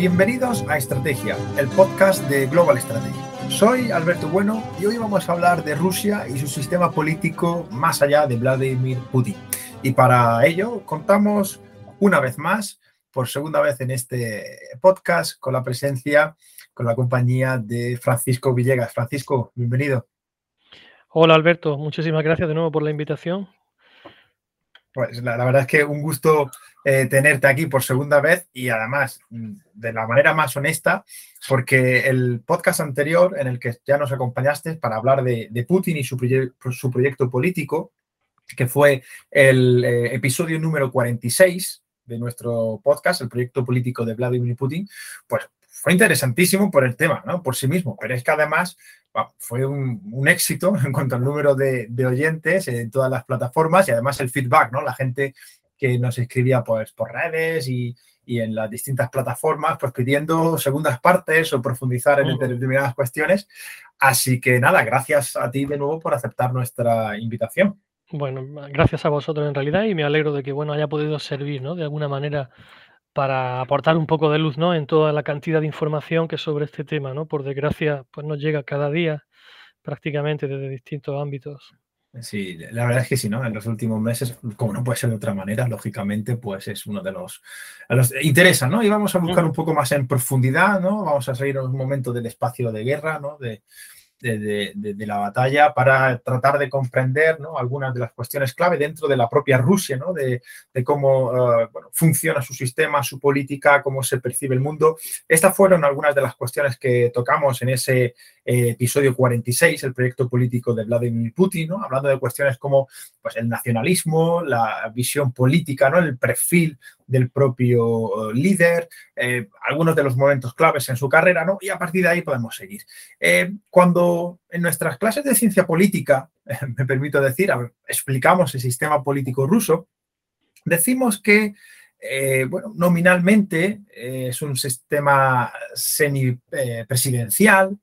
Bienvenidos a Estrategia, el podcast de Global Strategy. Soy Alberto Bueno y hoy vamos a hablar de Rusia y su sistema político más allá de Vladimir Putin. Y para ello contamos una vez más, por segunda vez en este podcast, con la presencia, con la compañía de Francisco Villegas. Francisco, bienvenido. Hola Alberto, muchísimas gracias de nuevo por la invitación. Pues la, verdad es que un gusto eh, tenerte aquí por segunda vez y además mm, de la manera más honesta, porque el podcast anterior en el que ya nos acompañaste para hablar de, Putin y su, su, proyecto político, que fue el eh, episodio número 46 de nuestro podcast, el proyecto político de Vladimir Putin, pues fue interesantísimo por el tema, ¿no? Por sí mismo, pero es que además fue un, éxito en cuanto al número de, oyentes en todas las plataformas y además el feedback, ¿no? La gente que nos escribía pues, por redes y, en las distintas plataformas, pues pidiendo segundas partes o profundizar en determinadas cuestiones. Así que nada, gracias a ti de nuevo por aceptar nuestra invitación. Bueno, gracias a vosotros en realidad y me alegro de que bueno haya podido servir, ¿no? De alguna manera para aportar un poco de luz, ¿no? En toda la cantidad de información que sobre este tema, ¿no? Por desgracia, pues nos llega cada día prácticamente desde distintos ámbitos. Sí, la verdad es que sí, ¿no? En los últimos meses, como no puede ser de otra manera, lógicamente, pues es uno de los, los interesa, ¿no? Y vamos a buscar un poco más en profundidad, ¿no? Vamos a salir en un momento del espacio de guerra, ¿no? De, de, la batalla para tratar de comprender ¿no? algunas de las cuestiones clave dentro de la propia Rusia, ¿no? de, cómo uh, funciona su sistema, su política, cómo se percibe el mundo. Estas fueron algunas de las cuestiones que tocamos en ese eh, episodio 46, el proyecto político de Vladimir Putin, ¿no? hablando de cuestiones como pues, el nacionalismo, la visión política, ¿no? el perfil del propio eh, líder, eh, algunos de los momentos claves en su carrera, ¿no? Y a partir de ahí podemos seguir. Cuando en nuestras clases de ciencia política, me permito decir, explicamos el sistema político ruso, decimos que nominalmente es un sistema semipresidencial,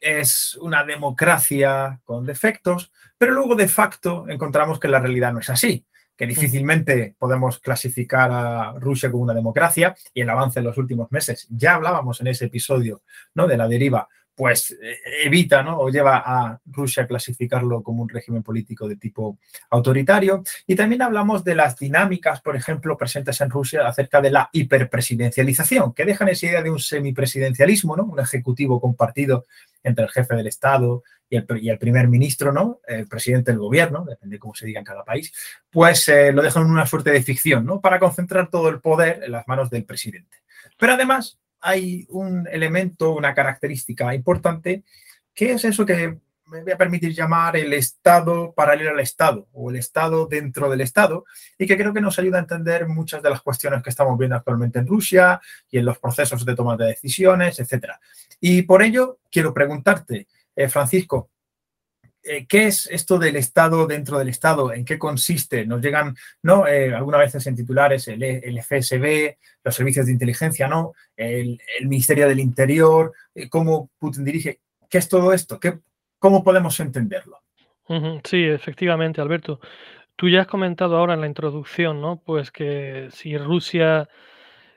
es una democracia con defectos, pero luego de facto encontramos que la realidad no es así que difícilmente podemos clasificar a Rusia como una democracia y el avance en los últimos meses. Ya hablábamos en ese episodio ¿no? de la deriva pues eh, evita ¿no? o lleva a Rusia a clasificarlo como un régimen político de tipo autoritario. Y también hablamos de las dinámicas, por ejemplo, presentes en Rusia acerca de la hiperpresidencialización, que dejan esa idea de un semipresidencialismo, ¿no? un ejecutivo compartido entre el jefe del Estado y el, primer ministro, ¿no? el presidente del gobierno, depende de cómo se diga en cada país, pues eh, lo dejan en una suerte de ficción, ¿no? para concentrar todo el poder en las manos del presidente. Pero además, hay un elemento, una característica importante, que es eso que me voy a permitir llamar el Estado paralelo al Estado o el Estado dentro del Estado y que creo que nos ayuda a entender muchas de las cuestiones que estamos viendo actualmente en Rusia y en los procesos de toma de decisiones, etc. Y por ello quiero preguntarte, eh, Francisco, ¿qué es esto del Estado dentro del Estado? ¿En qué consiste? Nos llegan, ¿no? Eh, algunas veces en titulares el, el, FSB, los servicios de inteligencia, ¿no? El, Ministerio del Interior, eh, cómo Putin dirige. ¿Qué es todo esto? ¿Qué, ¿Cómo podemos entenderlo? Sí, efectivamente, Alberto. Tú ya has comentado ahora en la introducción, ¿no? Pues que si Rusia,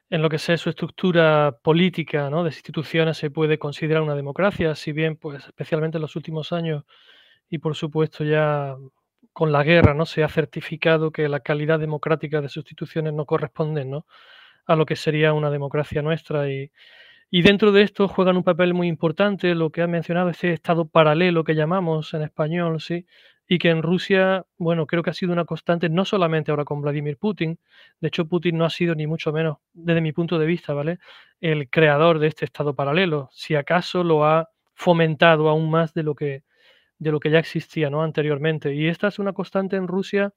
en lo que sea su estructura política, ¿no? De instituciones, se puede considerar una democracia, si bien, pues especialmente en los últimos años, y por supuesto ya con la guerra no se ha certificado que la calidad democrática de sus instituciones no corresponde ¿no? a lo que sería una democracia nuestra y, y dentro de esto juegan un papel muy importante lo que ha mencionado ese estado paralelo que llamamos en español sí y que en Rusia, bueno, creo que ha sido una constante, no solamente ahora con Vladimir Putin, de hecho Putin no ha sido ni mucho menos, desde mi punto de vista, ¿vale? El creador de este estado paralelo, si acaso lo ha fomentado aún más de lo que, de lo que ya existía ¿no? anteriormente. Y esta es una constante en Rusia,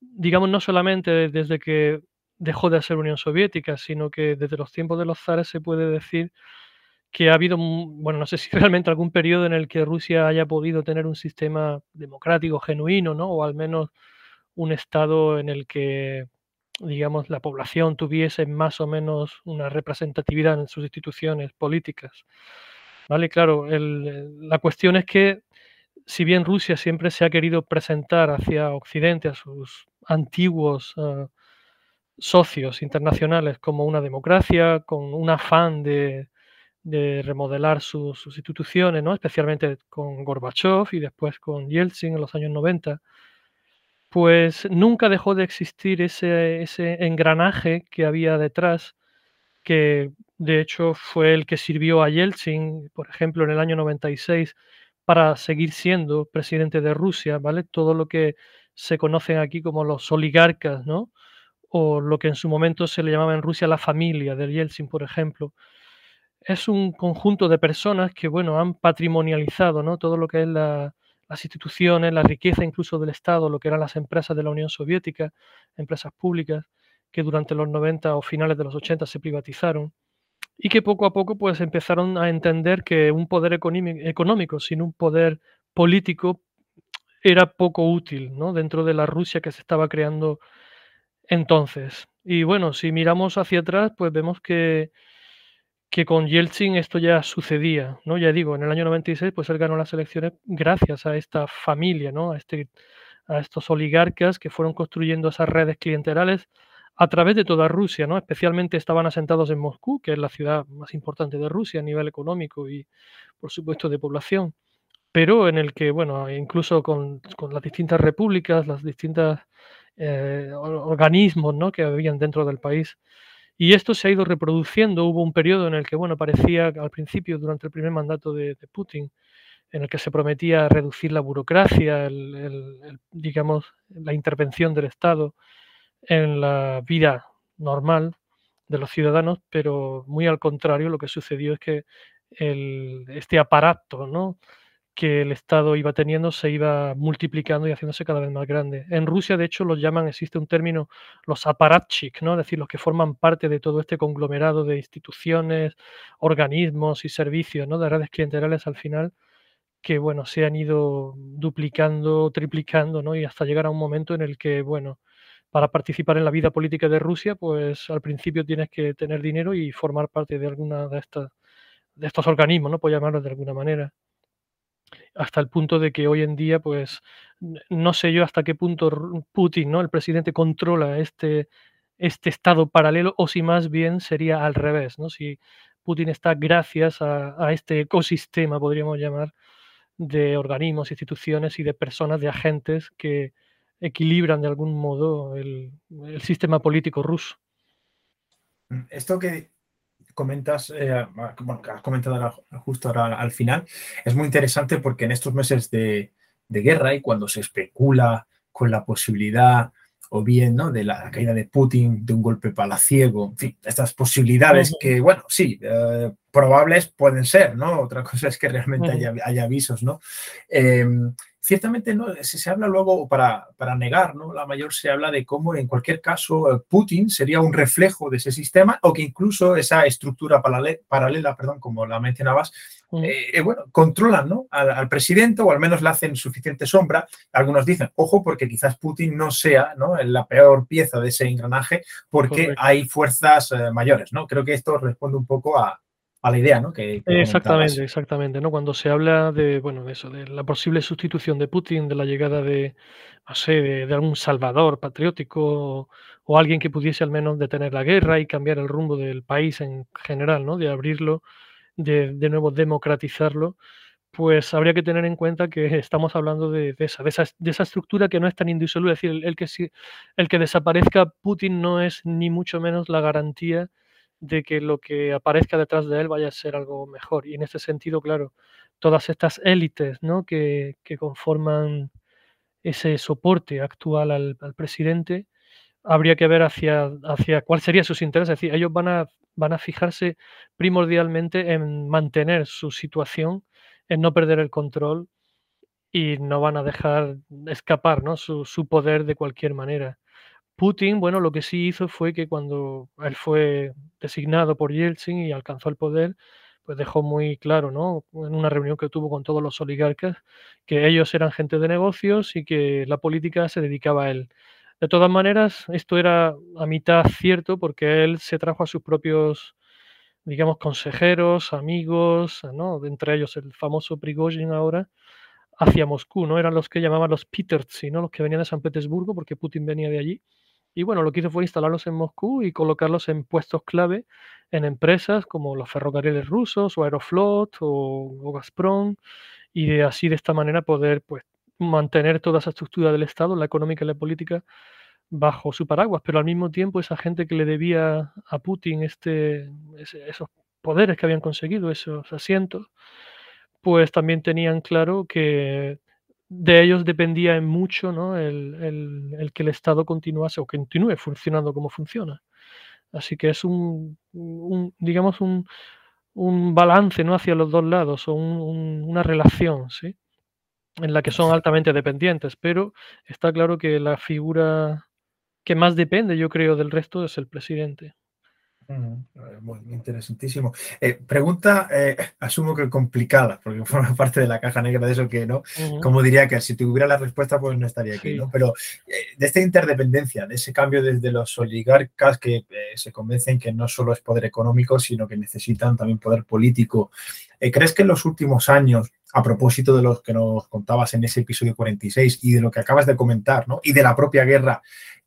digamos, no solamente desde que dejó de ser Unión Soviética, sino que desde los tiempos de los zares se puede decir que ha habido, bueno, no sé si realmente algún periodo en el que Rusia haya podido tener un sistema democrático genuino, ¿no? O al menos un estado en el que, digamos, la población tuviese más o menos una representatividad en sus instituciones políticas. ¿Vale? Claro, la cuestión es que si bien Rusia siempre se ha querido presentar hacia Occidente, a sus antiguos, ah, socios internacionales como una democracia, con un afán de, remodelar sus, instituciones, ¿no? especialmente con Gorbachev y después con Yeltsin en los años 90, pues nunca dejó de existir ese, ese engranaje que había detrás, que de hecho fue el que sirvió a Yeltsin, por ejemplo, en el año 96, para seguir siendo presidente de Rusia, ¿vale? Todo lo que se conocen aquí como los oligarcas, ¿no? O lo que en su momento se le llamaba en Rusia la familia del Yeltsin, por ejemplo. Es un conjunto de personas que, bueno, han patrimonializado, ¿no? Todo lo que es las instituciones, la riqueza incluso del Estado, lo que eran las empresas de la Unión Soviética, empresas públicas, que durante los 90 o finales de los 80 se privatizaron y que poco a poco pues empezaron a entender que un poder económico sin un poder político era poco útil ¿no? dentro de la Rusia que se estaba creando entonces. Y bueno, si miramos hacia atrás, pues vemos que, que con Yeltsin esto ya sucedía, ¿no? Ya digo, en el año 96, pues él ganó las elecciones gracias a esta familia, ¿no? A, este, a estos oligarcas que fueron construyendo esas redes clienterales a través de toda Rusia, ¿no? Especialmente estaban asentados en Moscú, que es la ciudad más importante de Rusia a nivel económico y, por supuesto, de población, pero en el que, bueno, incluso con, las distintas repúblicas, las distintas eh, organismos ¿no? que habían dentro del país. Y esto se ha ido reproduciendo. Hubo un periodo en el que, bueno, parecía al principio, durante el primer mandato de, Putin, en el que se prometía reducir la burocracia, digamos, la intervención del Estado en la vida normal de los ciudadanos, pero muy al contrario, lo que sucedió es que este aparato ¿no? que el Estado iba teniendo se iba multiplicando y haciéndose cada vez más grande. En Rusia, de hecho, los llaman, existe un término, los aparatchik, ¿no? es decir, los que forman parte de todo este conglomerado de instituciones, organismos y servicios, ¿no? de redes clienterales al final, que bueno, se han ido duplicando, triplicando, ¿no? y hasta llegar a un momento en el que, bueno, para participar en la vida política de Rusia, pues al principio tienes que tener dinero y formar parte de alguna de estas de estos organismos, ¿no? Por llamarlos de alguna manera. Hasta el punto de que hoy en día, pues, no sé yo hasta qué punto Putin, ¿no? El presidente controla este, este estado paralelo o si más bien sería al revés, ¿no? Si Putin está gracias a, a este ecosistema, podríamos llamar, de organismos, instituciones y de personas, de agentes que, equilibran de algún modo el, sistema político ruso. Mm, esto que comentas, eh, bueno, que has comentado justo ahora al final, es muy interesante porque en estos meses de, guerra y cuando se especula con la posibilidad o bien ¿no? de la caída de Putin, de un golpe palaciego, en fin, estas posibilidades que, bueno, sí, eh, probables pueden ser, ¿no? Otra cosa es que realmente haya, avisos, ¿no? Em, ciertamente no, se, habla luego, para, para negar, ¿no? la mayor se habla de cómo en cualquier caso eh, Putin sería un reflejo de ese sistema o que incluso esa estructura paralela, perdón, como la mencionabas, mm. eh, eh, bueno, controlan ¿no? al, presidente o al menos le hacen suficiente sombra. Algunos dicen, ojo, porque quizás Putin no sea ¿no? la peor pieza de ese engranaje porque hay fuerzas mayores. ¿no? Creo que esto responde un poco a, a la idea, ¿no? Exactamente, exactamente, ¿no? Cuando se habla de, bueno, de eso, de la posible sustitución de Putin, de la llegada de, no sé, de, algún salvador patriótico o, alguien que pudiese al menos detener la guerra y cambiar el rumbo del país en general, ¿no? De abrirlo, de, nuevo democratizarlo, pues habría que tener en cuenta que estamos hablando de, esa, de, esa, estructura que no es tan indisoluble. Es decir, el que, el que desaparezca Putin no es ni mucho menos la garantía de que lo que aparezca detrás de él vaya a ser algo mejor. Y en ese sentido, claro, todas estas élites ¿no? que, conforman ese soporte actual al, presidente, habría que ver hacia, hacia cuál sería sus intereses. Es decir, ellos van a, van a fijarse primordialmente en mantener su situación, en no perder el control y no van a dejar escapar ¿no? su, su poder de cualquier manera. Putin, bueno, lo que sí hizo fue que cuando él fue designado por Yeltsin y alcanzó el poder, pues dejó muy claro, ¿no? En una reunión que tuvo con todos los oligarcas, que ellos eran gente de negocios y que la política se dedicaba a él. De todas maneras, esto era a mitad cierto porque él se trajo a sus propios, digamos, consejeros, amigos, ¿no? Entre ellos el famoso Prigozhin ahora, hacia Moscú, ¿no? Eran los que llamaban los Petertsi, ¿no? Los que venían de San Petersburgo porque Putin venía de allí Y bueno, lo que hizo fue instalarlos en Moscú y colocarlos en puestos clave en empresas como los ferrocarriles rusos o Aeroflot o, Gazprom y de así de esta manera poder pues mantener toda esa estructura del Estado, la económica y la política, bajo su paraguas, pero al mismo tiempo esa gente que le debía a Putin este, esos poderes que habían conseguido, esos asientos, pues también tenían claro que de ellos dependía en mucho ¿no? el, que el Estado continuase o continúe funcionando como funciona. Así que es un, digamos, un, un, balance ¿no? hacia los dos lados o una relación, ¿sí? en la que son altamente dependientes, pero está claro que la figura que más depende, yo creo, del resto es el presidente. Muy interesantísimo. Eh, pregunta, eh, asumo que complicada, porque forma parte de la caja negra de eso que no. Como diría que si tuviera la respuesta, pues no estaría aquí, ¿no? Pero eh, de esta interdependencia, de ese cambio desde los oligarcas que se convencen que no solo es poder económico, sino que necesitan también poder político. ¿Crees que en los últimos años, a propósito de lo que nos contabas en ese episodio 46 y de lo que acabas de comentar, ¿no? Y de la propia guerra,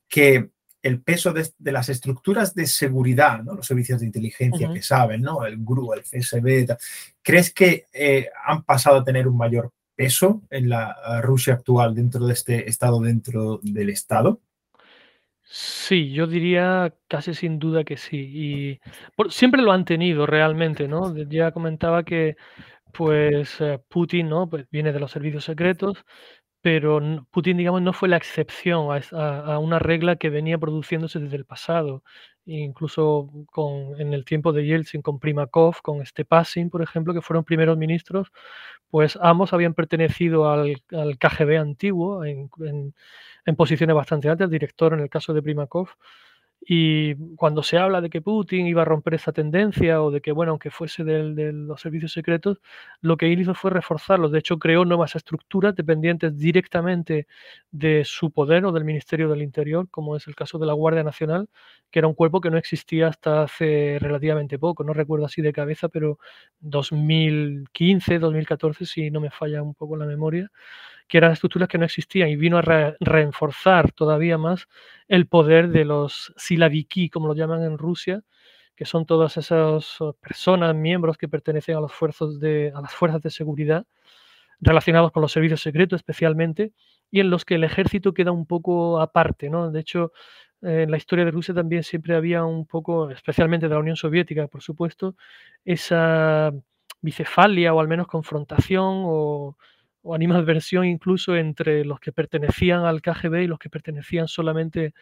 que el peso de, las estructuras de seguridad, ¿no? los servicios de inteligencia que saben, ¿no? el GRU, el FSB, ¿crees que eh, han pasado a tener un mayor peso en la Rusia actual dentro de este Estado, dentro del Estado? Sí, yo diría casi sin duda que sí. Y siempre lo han tenido realmente, ¿no? Ya comentaba que pues eh, Putin, ¿no? Pues viene de los servicios secretos, pero Putin, digamos, no fue la excepción a, una regla que venía produciéndose desde el pasado, incluso con, en el tiempo de Yeltsin con Primakov, con Stepasin, por ejemplo, que fueron primeros ministros, pues ambos habían pertenecido al, KGB antiguo en, en, posiciones bastante altas, director en el caso de Primakov, y cuando se habla de que Putin iba a romper esa tendencia o de que, bueno, aunque fuese de los servicios secretos, lo que él hizo fue reforzarlos. De hecho, creó nuevas estructuras dependientes directamente de su poder o del Ministerio del Interior, como es el caso de la Guardia Nacional, que era un cuerpo que no existía hasta hace relativamente poco. No recuerdo así de cabeza, pero 2015, 2014, si no me falla un poco la memoria que eran estructuras que no existían y vino a reforzar todavía más el poder de los silaviki, como lo llaman en Rusia, que son todas esas oh, personas, miembros que pertenecen a, los fuerzas de, a las fuerzas de seguridad, relacionados con los servicios secretos especialmente, y en los que el ejército queda un poco aparte. ¿no? De hecho, en la historia de Rusia también siempre había un poco, especialmente de la Unión Soviética, por supuesto, esa bicefalia o al menos confrontación o o animadversión incluso entre los que pertenecían al KGB y los que pertenecían solamente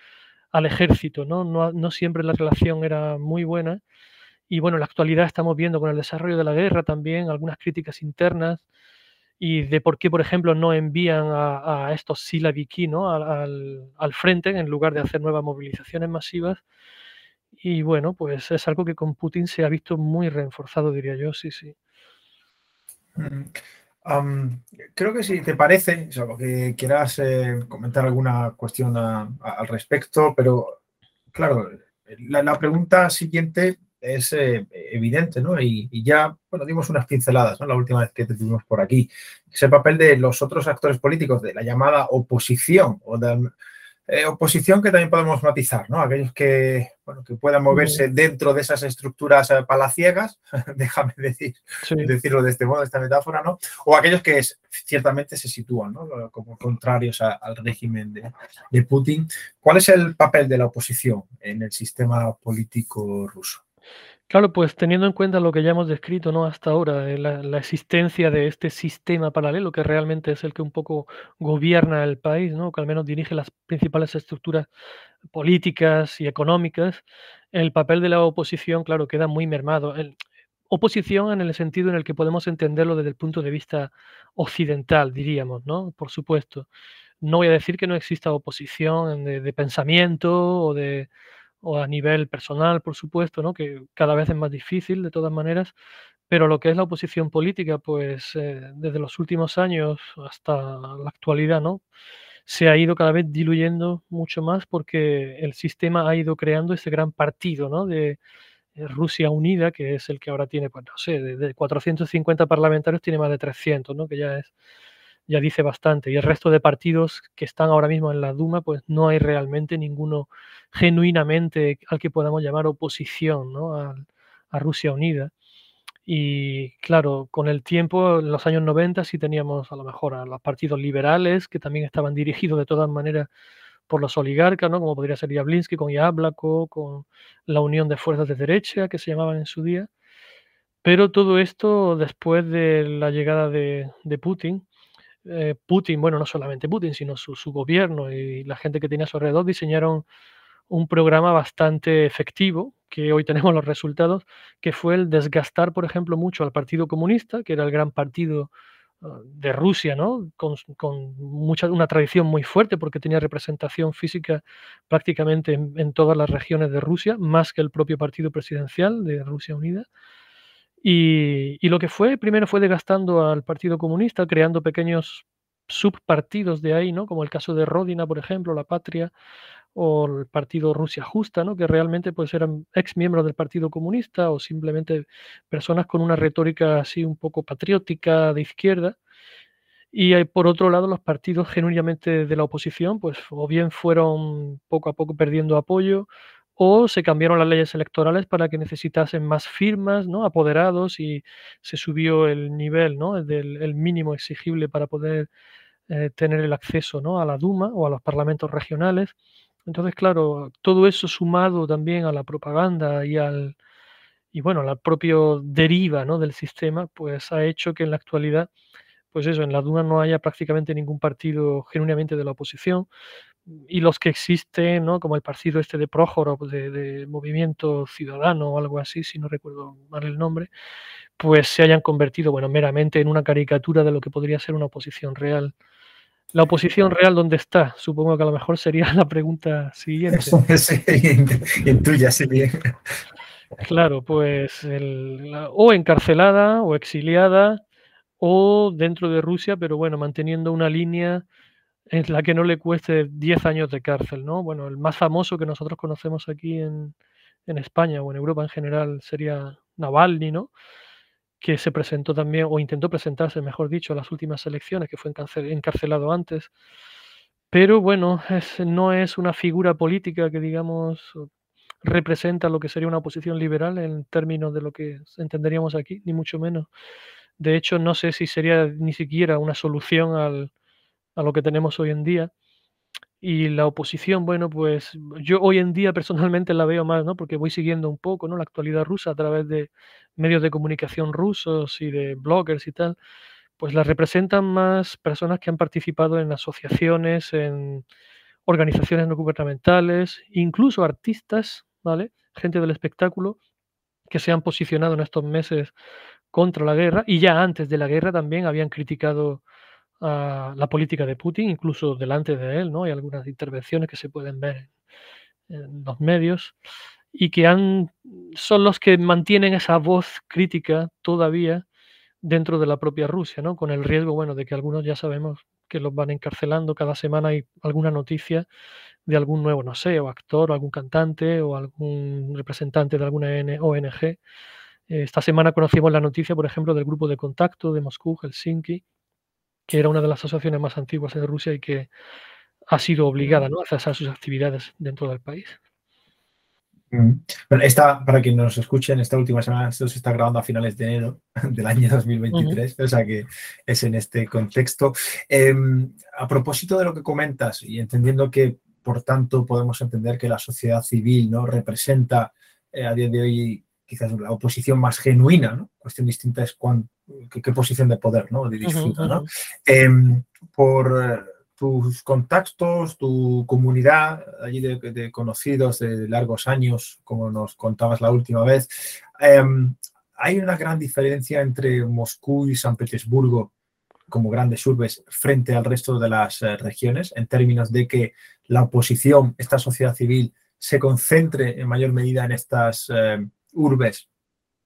al ejército, ¿no? No, siempre la relación era muy buena. Y bueno, en la actualidad estamos viendo con el desarrollo de la guerra también algunas críticas internas y de por qué, por ejemplo, no envían a, estos Silaviki ¿no? al, al, frente en lugar de hacer nuevas movilizaciones masivas. Y bueno, pues es algo que con Putin se ha visto muy reforzado, diría yo, sí, sí. Mm creo que si te parece, o que quieras eh, comentar alguna cuestión al respecto, pero claro, la, pregunta siguiente es eh, evidente, ¿no? Y, ya, bueno, dimos unas pinceladas, ¿no? La última vez que te tuvimos por aquí. Ese papel de los otros actores políticos, de la llamada oposición, o de, eh, oposición que también podemos matizar, ¿no? Aquellos que, bueno, que puedan moverse dentro de esas estructuras eh, palaciegas, déjame decir, decirlo de este modo, esta metáfora, ¿no? O aquellos que ciertamente se sitúan, ¿no? Como contrarios al régimen de, de Putin. ¿Cuál es el papel de la oposición en el sistema político ruso? Claro, pues teniendo en cuenta lo que ya hemos descrito, ¿no? Hasta ahora, eh, la, existencia de este sistema paralelo que realmente es el que un poco gobierna el país, ¿no? Que al menos dirige las principales estructuras políticas y económicas, el papel de la oposición, claro, queda muy mermado. oposición en el sentido en el que podemos entenderlo desde el punto de vista occidental, diríamos, ¿no? Por supuesto. No voy a decir que no exista oposición de pensamiento o de o a nivel personal, por supuesto, ¿no? que cada vez es más difícil de todas maneras, pero lo que es la oposición política, pues eh, desde los últimos años hasta la actualidad, ¿no? se ha ido cada vez diluyendo mucho más porque el sistema ha ido creando ese gran partido ¿no? de eh, Rusia Unida, que es el que ahora tiene, pues no sé, de, 450 parlamentarios tiene más de 300, ¿no? que ya es ya dice bastante. Y el resto de partidos que están ahora mismo en la Duma, pues no hay realmente ninguno genuinamente al que podamos llamar oposición ¿no? a, Rusia Unida. Y claro, con el tiempo, en los años 90 sí teníamos a lo mejor a los partidos liberales, que también estaban dirigidos de todas maneras por los oligarcas, ¿no? como podría ser Yablinsky con Yablako, con la Unión de Fuerzas de Derecha, que se llamaban en su día. Pero todo esto después de la llegada de Putin, eh, Putin, bueno, no solamente Putin, sino su, gobierno y la gente que tenía a su alrededor diseñaron un programa bastante efectivo, que hoy tenemos los resultados, que fue el desgastar, por ejemplo, mucho al Partido Comunista, que era el gran partido uh, de Rusia, ¿no? Con, mucha, una tradición muy fuerte porque tenía representación física prácticamente en, en, todas las regiones de Rusia, más que el propio partido presidencial de Rusia Unida. Y, y, lo que fue, primero fue desgastando al Partido Comunista, creando pequeños subpartidos de ahí, ¿no? Como el caso de Rodina, por ejemplo, La Patria, o el Partido Rusia Justa, ¿no? Que realmente pues eran ex miembros del Partido Comunista o simplemente personas con una retórica así un poco patriótica de izquierda. Y hay, por otro lado, los partidos genuinamente de la oposición, pues o bien fueron poco a poco perdiendo apoyo, o se cambiaron las leyes electorales para que necesitasen más firmas, ¿no? apoderados y se subió el nivel ¿no? del el mínimo exigible para poder eh, tener el acceso ¿no? a la Duma o a los parlamentos regionales. Entonces, claro, todo eso sumado también a la propaganda y al y bueno, la propia deriva ¿no? del sistema, pues ha hecho que en la actualidad, pues eso, en la Duma no haya prácticamente ningún partido genuinamente de la oposición, y los que existen, ¿no? como el partido este de Prójoro, de, de, Movimiento Ciudadano o algo así, si no recuerdo mal el nombre, pues se hayan convertido, bueno, meramente en una caricatura de lo que podría ser una oposición real. ¿La oposición real dónde está? Supongo que a lo mejor sería la pregunta siguiente. Sí, en tuya, sí bien. Claro, pues el, la, o encarcelada o exiliada o dentro de Rusia, pero bueno, manteniendo una línea en la que no le cueste 10 años de cárcel, ¿no? Bueno, el más famoso que nosotros conocemos aquí en, en España o en Europa en general sería Navalny, ¿no? Que se presentó también, o intentó presentarse, mejor dicho, a las últimas elecciones, que fue encarcelado antes. Pero bueno, no es una figura política que, digamos, representa lo que sería una oposición liberal en términos de lo que entenderíamos aquí, ni mucho menos. De hecho, no sé si sería ni siquiera una solución al, a lo que tenemos hoy en día. Y la oposición, bueno, pues yo hoy en día personalmente la veo más, ¿no? Porque voy siguiendo un poco, ¿no? La actualidad rusa a través de medios de comunicación rusos y de bloggers y tal, pues la representan más personas que han participado en asociaciones, en organizaciones no gubernamentales, incluso artistas, ¿vale? Gente del espectáculo que se han posicionado en estos meses contra la guerra y ya antes de la guerra también habían criticado a la política de Putin, incluso delante de él, ¿no? Hay algunas intervenciones que se pueden ver en, los medios y que son los que mantienen esa voz crítica todavía dentro de la propia Rusia, ¿no? Con el riesgo, bueno, de que algunos ya sabemos que los van encarcelando, cada semana hay alguna noticia de algún nuevo, no sé, o actor, o algún cantante, o algún representante de alguna ONG. Esta semana conocimos la noticia, por ejemplo, del grupo de contacto de Moscú, Helsinki, que era una de las asociaciones más antiguas de Rusia y que ha sido obligada ¿no? a cesar sus actividades dentro del país. Bueno, esta, para quien nos escuchen, esta última semana esto se está grabando a finales de enero del año 2023, uh -huh. o sea que es en este contexto. Eh, a propósito de lo que comentas y entendiendo que, por tanto, podemos entender que la sociedad civil no representa eh, a día de hoy quizás la oposición más genuina, ¿no? Cuestión distinta es cuán, qué, qué, posición de poder ¿no? de disfruta. ¿no? Eh, por tus contactos, tu comunidad allí de, de, conocidos de largos años, como nos contabas la última vez, eh, hay una gran diferencia entre Moscú y San Petersburgo como grandes urbes frente al resto de las eh, regiones, en términos de que la oposición, esta sociedad civil, se concentre en mayor medida en estas eh, urbes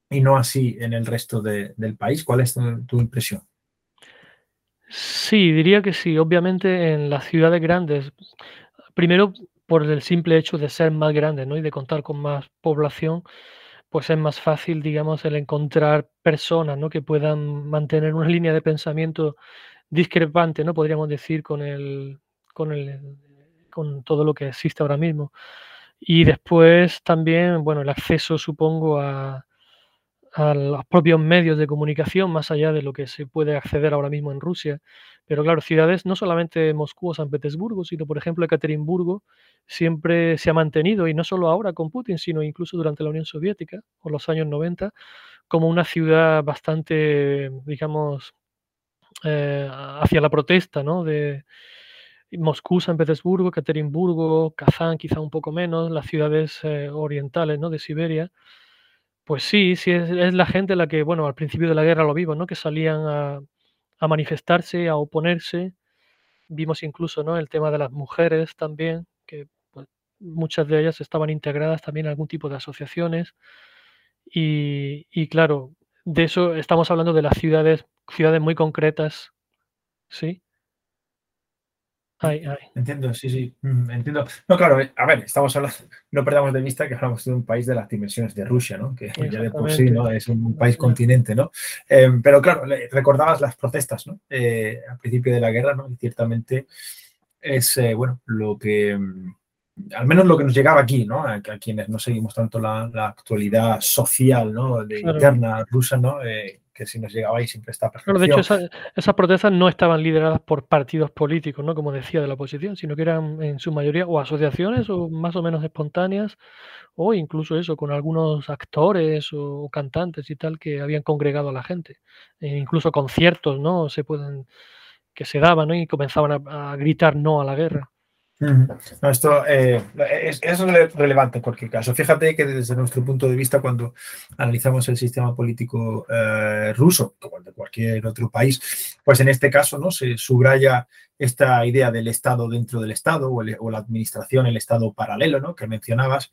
y no así en el resto de, del país. ¿Cuál es tu, tu impresión? Sí, diría que sí. Obviamente en las ciudades grandes, primero por el simple hecho de ser más grandes, ¿no? Y de contar con más población, pues es más fácil, digamos, el encontrar personas, ¿no? Que puedan mantener una línea de pensamiento discrepante, ¿no? Podríamos decir, con el, con el, con todo lo que existe ahora mismo. Y después también, bueno, el acceso, supongo, a, los propios medios de comunicación, más allá de lo que se puede acceder ahora mismo en Rusia. Pero claro, ciudades no solamente Moscú o San Petersburgo, sino por ejemplo Ekaterimburgo, siempre se ha mantenido, y no solo ahora con Putin, sino incluso durante la Unión Soviética o los años 90, como una ciudad bastante, digamos, eh, hacia la protesta, ¿no? De Moscú, San Petersburgo, Ekaterimburgo, Kazán, quizá un poco menos, las ciudades eh, orientales, ¿no? De Siberia pues sí, sí, es, la gente la que, bueno, al principio de la guerra lo vimos, ¿no? Que salían a, manifestarse, a oponerse. Vimos incluso, ¿no? El tema de las mujeres también, que pues, muchas de ellas estaban integradas también en algún tipo de asociaciones. Y claro, de eso estamos hablando de las ciudades, ciudades muy concretas, ¿sí? Entiendo, sí, sí, mm, entiendo. No, claro, eh, a ver, estamos hablando, no perdamos de vista que hablamos de un país de las dimensiones de Rusia, ¿no? Que ya de por sí, ¿no? Es un país continente, ¿no? Em, pero claro, recordabas las protestas, ¿no? Eh, al principio de la guerra, ¿no? Y ciertamente es, eh, bueno, lo que, mm, al menos lo que nos llegaba aquí, ¿no? A, quienes no seguimos tanto la, actualidad social, ¿no? De interna rusa, ¿no? Que si nos llegaba ahí siempre está perfecto. de hecho, esas protestas no estaban lideradas por partidos políticos, ¿no? Como decía de la oposición, sino que eran en su mayoría o asociaciones o más o menos espontáneas, o incluso eso, con algunos actores o cantantes y tal que habían congregado a la gente. E incluso conciertos, ¿no? Se pueden que se daban, ¿no? Y comenzaban a gritar no a la guerra. No, esto eh, es, relevante en cualquier caso. Fíjate que desde nuestro punto de vista, cuando analizamos el sistema político eh, ruso, como el de cualquier otro país, pues en este caso no se subraya esta idea del Estado dentro del Estado o, o la administración, el Estado paralelo, ¿no? que mencionabas,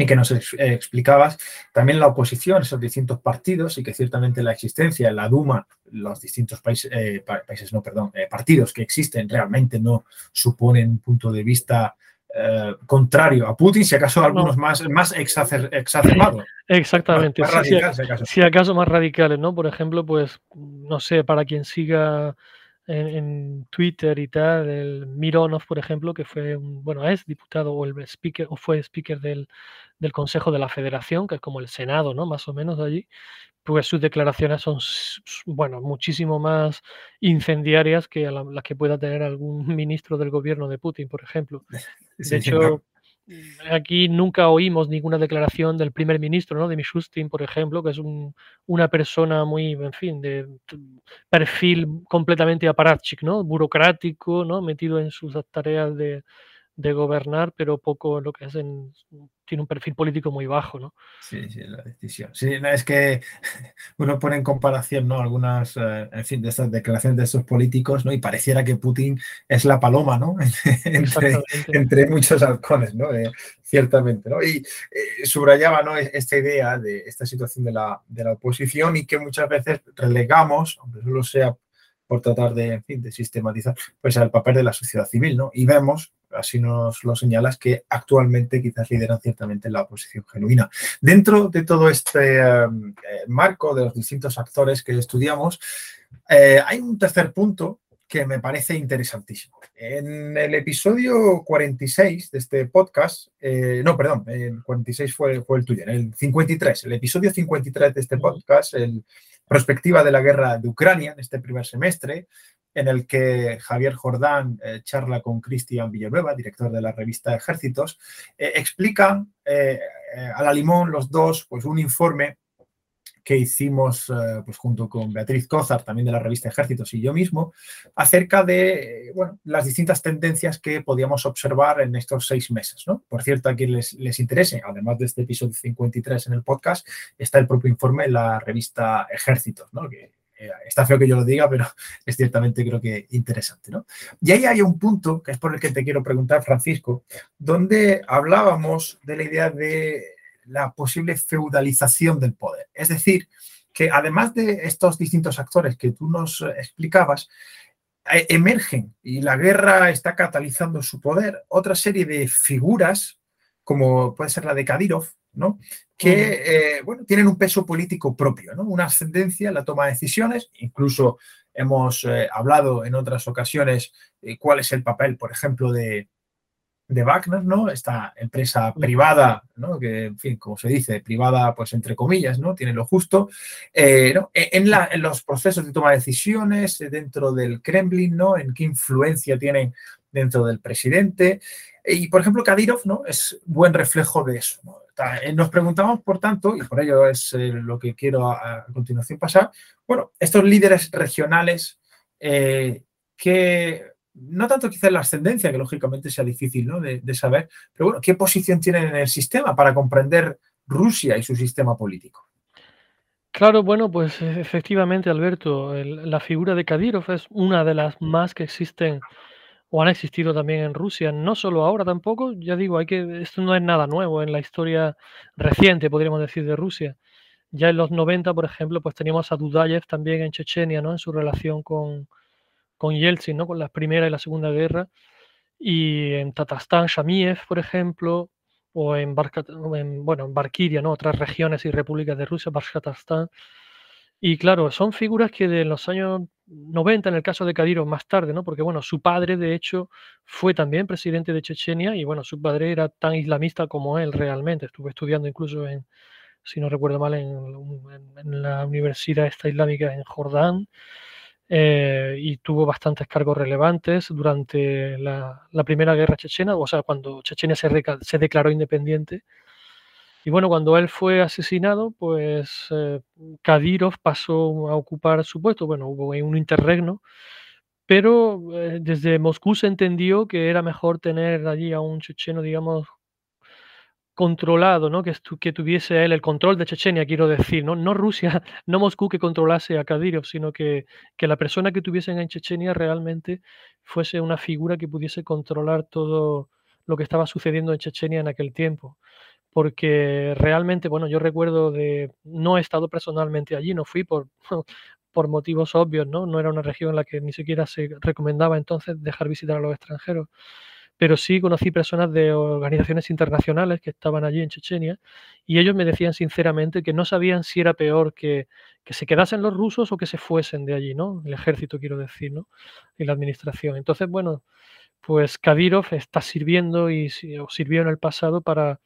y que nos explicabas también la oposición, esos distintos partidos y que ciertamente la existencia, la Duma, los distintos países, eh, países no, perdón, eh, partidos que existen realmente no suponen un punto de vista eh, contrario a Putin, si acaso algunos más, más exacerbados. Exactamente, si, acaso. más radicales, ¿no? Por ejemplo, pues, no sé, para quien siga en, Twitter y tal, el Mironov, por ejemplo, que fue un, bueno, es diputado o el speaker, o fue speaker del, del Consejo de la Federación, que es como el Senado, ¿no? Más o menos allí, pues sus declaraciones son, bueno, muchísimo más incendiarias que las que pueda tener algún ministro del gobierno de Putin, por ejemplo. De hecho, aquí nunca oímos ninguna declaración del primer ministro, ¿no? De Mishustin, por ejemplo, que es una persona muy, en fin, de perfil completamente aparatchik, ¿no? Burocrático, ¿no? Metido en sus tareas de, de gobernar, pero poco lo que hacen, tiene un perfil político muy bajo, ¿no? Sí, sí, la decisión. Sí, es que uno pone en comparación, ¿no? Algunas, eh, en fin, de estas declaraciones de estos políticos, ¿no? Y pareciera que Putin es la paloma, ¿no? entre, muchos halcones, ¿no? Eh, ciertamente, ¿no? Y eh, subrayaba, ¿no? Esta idea de esta situación de la, de la oposición y que muchas veces relegamos, aunque solo sea por tratar de, de sistematizar, pues al papel de la sociedad civil, ¿no? Y vemos, así nos lo señalas, que actualmente quizás lideran ciertamente la oposición genuina. Dentro de todo este eh, marco de los distintos actores que estudiamos, eh, hay un tercer punto que me parece interesantísimo. En el episodio 46 de este podcast, eh, no, perdón, el 46 fue, fue el tuyo, en el 53, el episodio 53 de este podcast, el perspectiva de la guerra de Ucrania en este primer semestre, en el que Javier Jordán eh, charla con Cristian Villanueva, director de la revista Ejércitos, eh, explican eh, a la limón los dos pues, un informe que hicimos eh, pues, junto con Beatriz Cózar, también de la revista Ejércitos y yo mismo, acerca de bueno, las distintas tendencias que podíamos observar en estos seis meses. ¿no? Por cierto, a quien les, les, interese, además de este episodio 53 en el podcast, está el propio informe en la revista Ejércitos, ¿no? que eh, está feo que yo lo diga, pero es ciertamente creo que interesante. ¿no? Y ahí hay un punto, que es por el que te quiero preguntar, Francisco, donde hablábamos de la idea de la posible feudalización del poder. Es decir, que además de estos distintos actores que tú nos explicabas, eh, emergen y la guerra está catalizando su poder otra serie de figuras, como puede ser la de Kadyrov, ¿no? que eh, bueno, tienen un peso político propio, ¿no? una ascendencia en la toma de decisiones, incluso Hemos eh, hablado en otras ocasiones cuál es el papel, por ejemplo, de, de Wagner, ¿no? Esta empresa privada, ¿no? Que, en fin, como se dice, privada, pues entre comillas, ¿no? Tiene lo justo. Eh, e, en, los procesos de toma de decisiones dentro del Kremlin, ¿no? En qué influencia tienen dentro del presidente. Y, por ejemplo, Kadyrov, ¿no? Es buen reflejo de eso. Eh, nos preguntamos, por tanto, y por ello es lo que quiero a, continuación pasar, bueno, estos líderes regionales que no tanto quizás la ascendencia, que lógicamente sea difícil ¿no? de, saber, pero bueno, ¿qué posición tienen en el sistema para comprender Rusia y su sistema político? Claro, bueno, pues e, efectivamente, Alberto, la figura de Kadyrov es una de las más que existen o han existido también en Rusia, no solo ahora tampoco, ya digo, hay que esto no es nada nuevo en la historia reciente, podríamos decir, de Rusia. Ya en los 90, por ejemplo, pues teníamos a Dudayev también en Chechenia, ¿no? En su relación con, con Yeltsin, ¿no? con la Primera y la Segunda Guerra, y en Tatastán, Shamiev, por ejemplo, o en, en, bueno, en Barkiria, ¿no? otras regiones y repúblicas de Rusia, Bashkortostán. Y claro, son figuras que de los años 90, en el caso de Kadyrov, más tarde, ¿no? porque bueno, su padre, de hecho, fue también presidente de Chechenia, y bueno, su padre era tan islamista como él realmente. Estuve estudiando incluso en, si no recuerdo mal, en, la universidad esta islámica en Jordán. Eh, y tuvo bastantes cargos relevantes durante la, primera guerra chechena, o sea, cuando Chechenia se, declaró independiente. Y bueno, cuando él fue asesinado, pues eh, Kadyrov pasó a ocupar su puesto. Bueno, hubo un interregno, pero eh, desde Moscú se entendió que era mejor tener allí a un checheno, digamos, controlado, ¿no? Que, que tuviese él el control de Chechenia, quiero decir, ¿no? No Rusia, no Moscú que controlase a Kadyrov, sino que, que la persona que tuviesen en Chechenia realmente fuese una figura que pudiese controlar todo lo que estaba sucediendo en Chechenia en aquel tiempo. Porque realmente, bueno, yo recuerdo de, no he estado personalmente allí, no fui por, por motivos obvios, ¿no? No era una región en la que ni siquiera se recomendaba entonces dejar visitar a los extranjeros pero sí conocí personas de organizaciones internacionales que estaban allí en Chechenia y ellos me decían sinceramente que no sabían si era peor que, que se quedasen los rusos o que se fuesen de allí, ¿no? El ejército, quiero decir, ¿no? Y la administración. Entonces, bueno, pues Kadyrov está sirviendo y sirvió en el pasado para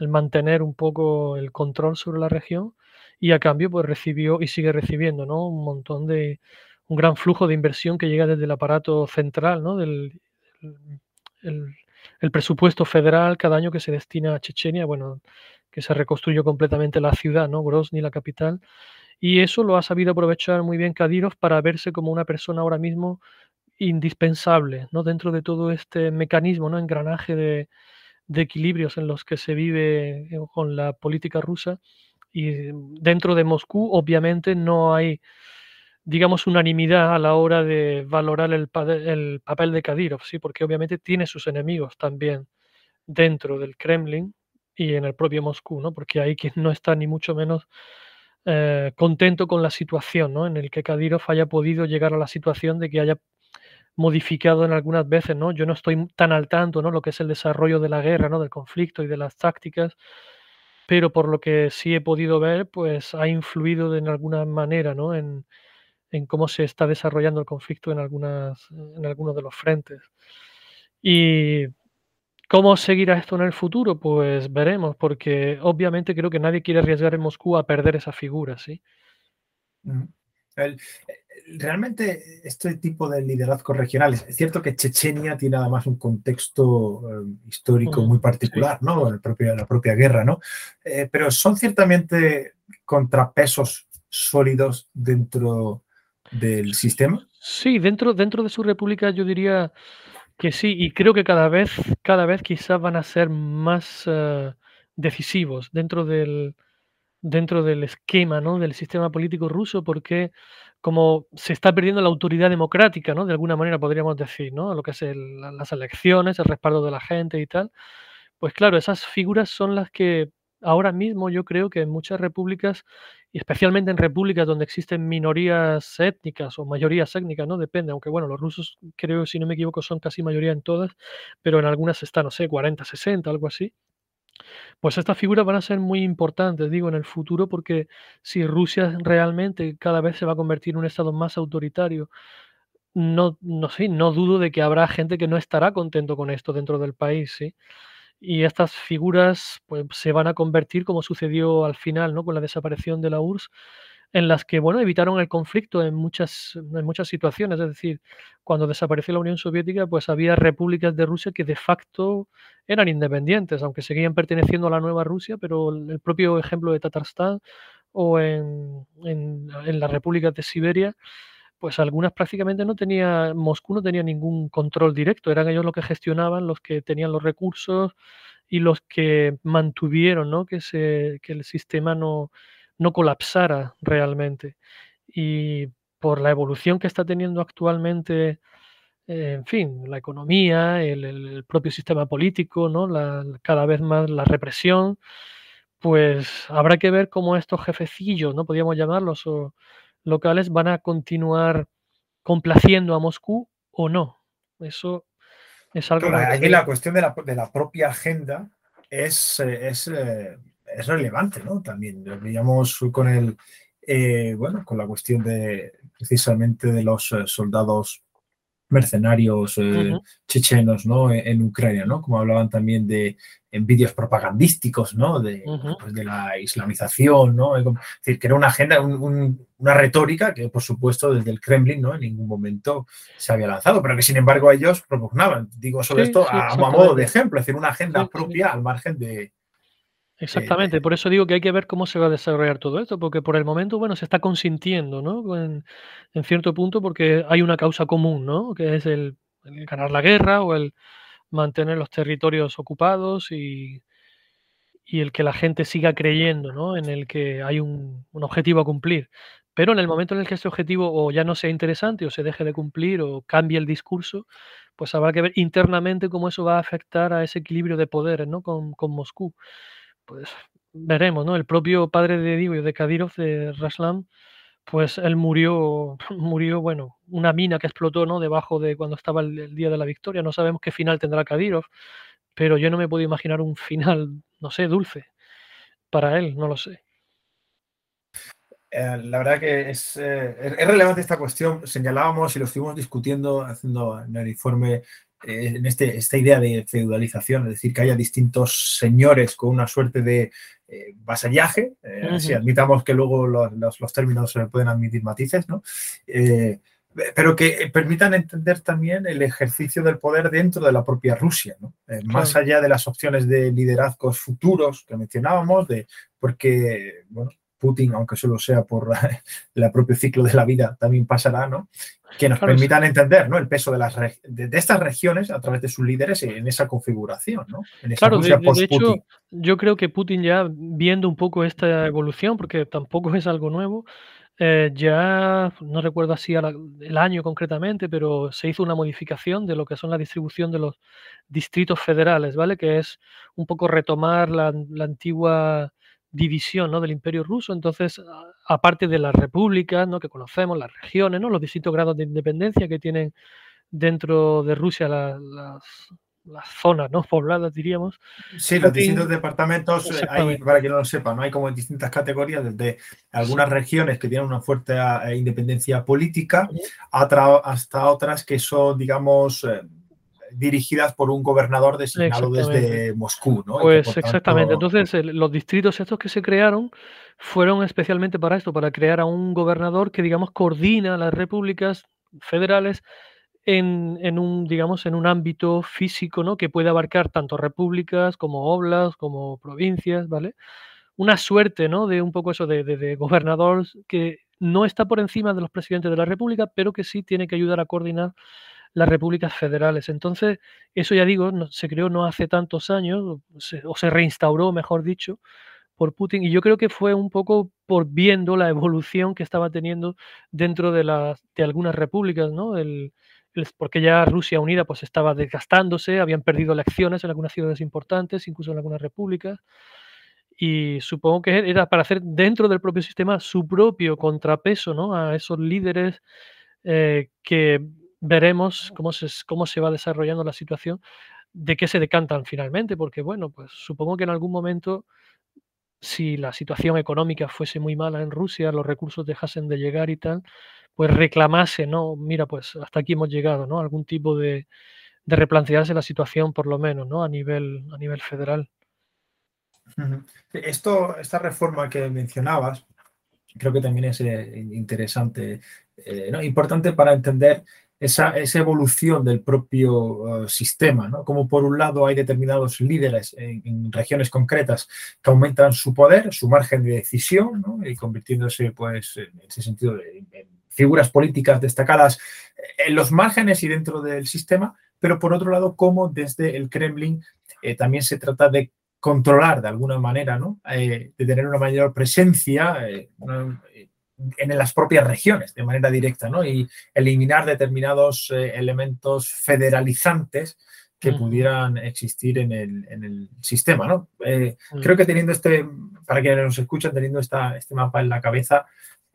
mantener un poco el control sobre la región y a cambio pues recibió y sigue recibiendo, ¿no? Un montón de, un gran flujo de inversión que llega desde el aparato central, ¿no? Del, el, presupuesto federal cada año que se destina a Chechenia, bueno, que se reconstruyó completamente la ciudad, ¿no? Grozny, la capital. Y eso lo ha sabido aprovechar muy bien Kadyrov para verse como una persona ahora mismo indispensable, ¿no? Dentro de todo este mecanismo, ¿no? Engranaje de, de equilibrios en los que se vive eh, con la política rusa. Y dentro de Moscú, obviamente, no hay digamos, unanimidad a la hora de valorar el, el, papel de Kadyrov, ¿sí? porque obviamente tiene sus enemigos también dentro del Kremlin y en el propio Moscú, ¿no? porque hay quien no está ni mucho menos eh, contento con la situación ¿no? en el que Kadyrov haya podido llegar a la situación de que haya modificado en algunas veces, ¿no? Yo no estoy tan al tanto, ¿no? Lo que es el desarrollo de la guerra, ¿no? Del conflicto y de las tácticas, pero por lo que sí he podido ver, pues ha influido de alguna manera, ¿no? En, en cómo se está desarrollando el conflicto en, algunas, en algunos de los frentes. Y cómo seguirá esto en el futuro, pues veremos, porque obviamente creo que nadie quiere arriesgar en Moscú a perder esa figura, ¿sí? Realmente este tipo de liderazgo regional, es cierto que Chechenia tiene además un contexto eh, histórico muy particular, ¿no? La propia, la propia guerra, ¿no? Eh, pero son ciertamente contrapesos sólidos dentro del sistema? Sí, dentro, dentro de su república yo diría que sí, y creo que cada vez, cada vez quizás van a ser más eh, decisivos dentro del, dentro del esquema, ¿no? del sistema político ruso, porque como se está perdiendo la autoridad democrática, ¿no? de alguna manera podríamos decir, ¿no? lo que es las elecciones, el respaldo de la gente y tal, pues claro, esas figuras son las que ahora mismo yo creo que en muchas repúblicas, y especialmente en repúblicas donde existen minorías étnicas o mayorías étnicas, ¿no? Depende, aunque bueno, los rusos creo, si no me equivoco, son casi mayoría en todas, pero en algunas está, no sé, 40, 60, algo así. Pues estas figuras van a ser muy importantes, digo, en el futuro, porque si Rusia realmente cada vez se va a convertir en un estado más autoritario, no, no sé, no dudo de que habrá gente que no estará contento con esto dentro del país, ¿sí? Y estas figuras pues, se van a convertir, como sucedió al final, ¿no? Con la desaparición de la URSS, en las que, bueno, evitaron el conflicto en muchas, en muchas situaciones. Es decir, cuando desapareció la Unión Soviética, pues había repúblicas de Rusia que de facto eran independientes, aunque seguían perteneciendo a la nueva Rusia, pero el propio ejemplo de Tatarstán o en, en, en las repúblicas de Siberia, pues algunas prácticamente no tenía, Moscú no tenía ningún control directo, eran ellos los que gestionaban, los que tenían los recursos y los que mantuvieron ¿no? que, se, que el sistema no, no colapsara realmente. Y por la evolución que está teniendo actualmente, eh, en fin, la economía, el, el propio sistema político, ¿no? La, cada vez más la represión, pues habrá que ver cómo estos jefecillos, ¿no? Podríamos llamarlos, o locales van a continuar complaciendo a Moscú o no. Eso es algo... Aquí la cuestión de la, de la, propia agenda es, es, es relevante, ¿no? También lo veíamos con el, eh, bueno, con la cuestión de precisamente de los soldados mercenarios eh, uh -huh. chechenos ¿no? en, en, Ucrania, ¿no? como hablaban también de en vídeos propagandísticos ¿no? de, uh -huh. pues de la islamización, ¿no? es decir, que era una agenda, un, un, una retórica que por supuesto desde el Kremlin ¿no? en ningún momento se había lanzado, pero que sin embargo ellos propugnaban, digo sobre sí, esto sí, a, a, modo de ejemplo, es decir, una agenda propia al margen de, Exactamente, por eso digo que hay que ver cómo se va a desarrollar todo esto, porque por el momento, bueno, se está consintiendo, ¿no? En, cierto punto, porque hay una causa común, ¿no? Que es el, ganar la guerra o el mantener los territorios ocupados y, y el que la gente siga creyendo, ¿no? En el que hay un, un objetivo a cumplir. Pero en el momento en el que ese objetivo o ya no sea interesante o se deje de cumplir o cambie el discurso, pues habrá que ver internamente cómo eso va a afectar a ese equilibrio de poderes, ¿no? Con, con Moscú pues veremos, ¿no? El propio padre de Digo de Kadyrov, de Raslam, pues él murió, murió, bueno, una mina que explotó, ¿no? Debajo de cuando estaba el, día de la victoria. No sabemos qué final tendrá Kadyrov, pero yo no me puedo imaginar un final, no sé, dulce para él, no lo sé. Eh, la verdad que es, eh, es, relevante esta cuestión. Señalábamos y lo estuvimos discutiendo haciendo en el informe en este, esta idea de feudalización, es decir, que haya distintos señores con una suerte de eh, vasallaje, eh, uh -huh. si admitamos que luego los, los, los términos pueden admitir matices, ¿no? Eh, pero que permitan entender también el ejercicio del poder dentro de la propia Rusia, ¿no? más allá de las opciones de liderazgos futuros que mencionábamos, de, porque, bueno, Putin, aunque solo sea por el propio ciclo de la vida, también pasará, ¿no? Que nos claro, permitan sí. entender ¿no? el peso de, las de, de, estas regiones a través de sus líderes en esa configuración, ¿no? En esa claro, de, de, hecho, yo creo que Putin ya viendo un poco esta evolución, porque tampoco es algo nuevo, eh, ya no recuerdo así el año concretamente, pero se hizo una modificación de lo que son la distribución de los distritos federales, ¿vale? Que es un poco retomar la, la antigua división ¿no? del imperio ruso. Entonces, aparte de las repúblicas ¿no? que conocemos, las regiones, ¿no? los distintos grados de independencia que tienen dentro de Rusia la, las, las, zonas ¿no? pobladas, diríamos. Sí, los distintos departamentos, eh, hay, para que no lo sepa, ¿no? hay como distintas categorías, desde algunas sí. regiones que tienen una fuerte eh, independencia política hasta otras que son, digamos, eh, dirigidas por un gobernador designado desde Moscú, ¿no? Pues tanto... exactamente. Entonces, el, los distritos estos que se crearon fueron especialmente para esto, para crear a un gobernador que, digamos, coordina las repúblicas federales en, en, un, digamos, en un ámbito físico, ¿no? Que puede abarcar tanto repúblicas como oblas, como provincias, ¿vale? Una suerte, ¿no? De un poco eso de, de, de gobernador que no está por encima de los presidentes de la república, pero que sí tiene que ayudar a coordinar las repúblicas federales. Entonces, eso ya digo, no, se creó no hace tantos años, se, o se reinstauró, mejor dicho, por Putin, y yo creo que fue un poco por viendo la evolución que estaba teniendo dentro de, las, de algunas repúblicas, ¿no? El, el, porque ya Rusia unida pues estaba desgastándose, habían perdido elecciones en algunas ciudades importantes, incluso en algunas repúblicas, y supongo que era para hacer dentro del propio sistema su propio contrapeso ¿no? a esos líderes eh, que veremos cómo se, cómo se va desarrollando la situación de qué se decantan finalmente, porque bueno, pues supongo que en algún momento, si la situación económica fuese muy mala en Rusia, los recursos dejasen de llegar y tal, pues reclamase, ¿no? Mira, pues hasta aquí hemos llegado, ¿no? Algún tipo de, replantearse la situación, por lo menos, ¿no? A nivel, a nivel federal. Esto, esta reforma que mencionabas, creo que también es eh, interesante, eh, ¿no? importante para entender esa, evolución del propio eh, sistema, ¿no? Como por un lado hay determinados líderes en, regiones concretas que aumentan su poder, su margen de decisión, y convirtiéndose, pues, en ese sentido, en, figuras políticas destacadas en los márgenes y dentro del sistema, pero por otro lado, como desde el Kremlin también se trata de controlar de alguna manera, ¿no? Eh, de tener una mayor presencia eh, en las propias regiones de manera directa ¿no? y eliminar determinados eh, elementos federalizantes que pudieran existir en el, sistema. ¿no? Mm. Creo que teniendo este, para quienes nos escuchan, teniendo esta, este mapa en la cabeza,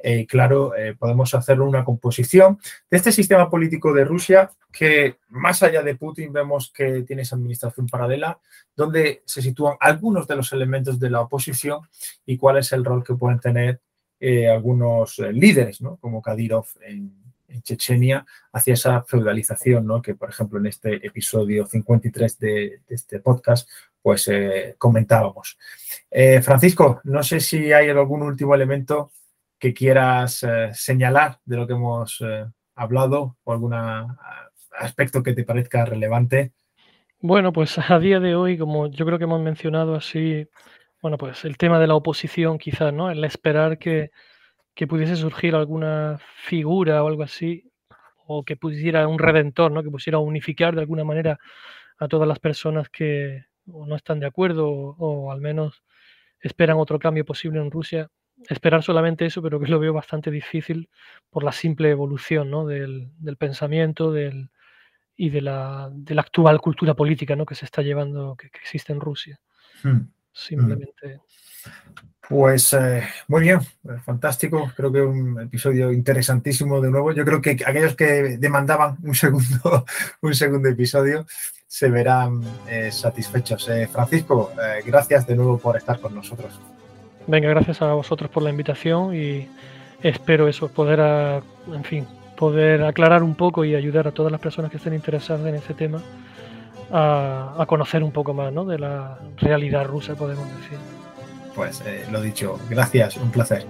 eh, claro, eh, podemos hacer una composición de este sistema político de Rusia que más allá de Putin vemos que tiene esa administración paralela, donde se sitúan algunos de los elementos de la oposición y cuál es el rol que pueden tener eh, algunos líderes, ¿no? como Kadyrov en, Chechenia, hacia esa feudalización, ¿no? que por ejemplo en este episodio 53 de, este podcast pues comentábamos. Francisco, no sé si hay algún último elemento que quieras eh, señalar de lo que hemos eh, hablado o algún aspecto que te parezca relevante. Bueno, pues a día de hoy, como yo creo que hemos mencionado así, bueno, pues el tema de la oposición quizás, ¿no? El esperar que, que pudiese surgir alguna figura o algo así, o que pusiera un redentor, ¿no? Que pusiera unificar de alguna manera a todas las personas que no están de acuerdo o al menos esperan otro cambio posible en Rusia esperar solamente eso, pero que lo veo bastante difícil por la simple evolución ¿no? del, pensamiento del, y de la, de la, actual cultura política ¿no? que se está llevando, que, existe en Rusia. Hmm. Simplemente. Pues eh, muy bien, eh, fantástico. Creo que un episodio interesantísimo de nuevo. Yo creo que aquellos que demandaban un segundo, un segundo episodio se verán eh, satisfechos. Francisco, gracias de nuevo por estar con nosotros. Venga, gracias a vosotros por la invitación y espero eso, poder, en fin, poder aclarar un poco y ayudar a todas las personas que estén interesadas en este tema a, conocer un poco más ¿no? de la realidad rusa, podemos decir. Pues eh, lo dicho, gracias, un placer.